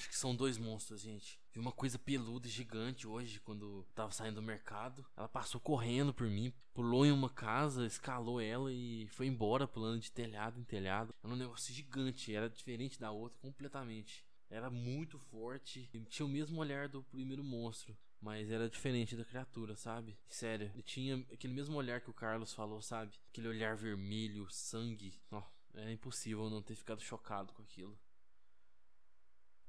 Acho que são dois monstros, gente. Vi uma coisa peluda e gigante hoje quando tava saindo do mercado. Ela passou correndo por mim, pulou em uma casa, escalou ela e foi embora pulando de telhado em telhado. Era um negócio gigante, era diferente da outra completamente. Era muito forte, e tinha o mesmo olhar do primeiro monstro. Mas era diferente da criatura, sabe? Sério, ele tinha aquele mesmo olhar que o Carlos falou, sabe? Aquele olhar vermelho, sangue. Ó, é impossível não ter ficado chocado com aquilo.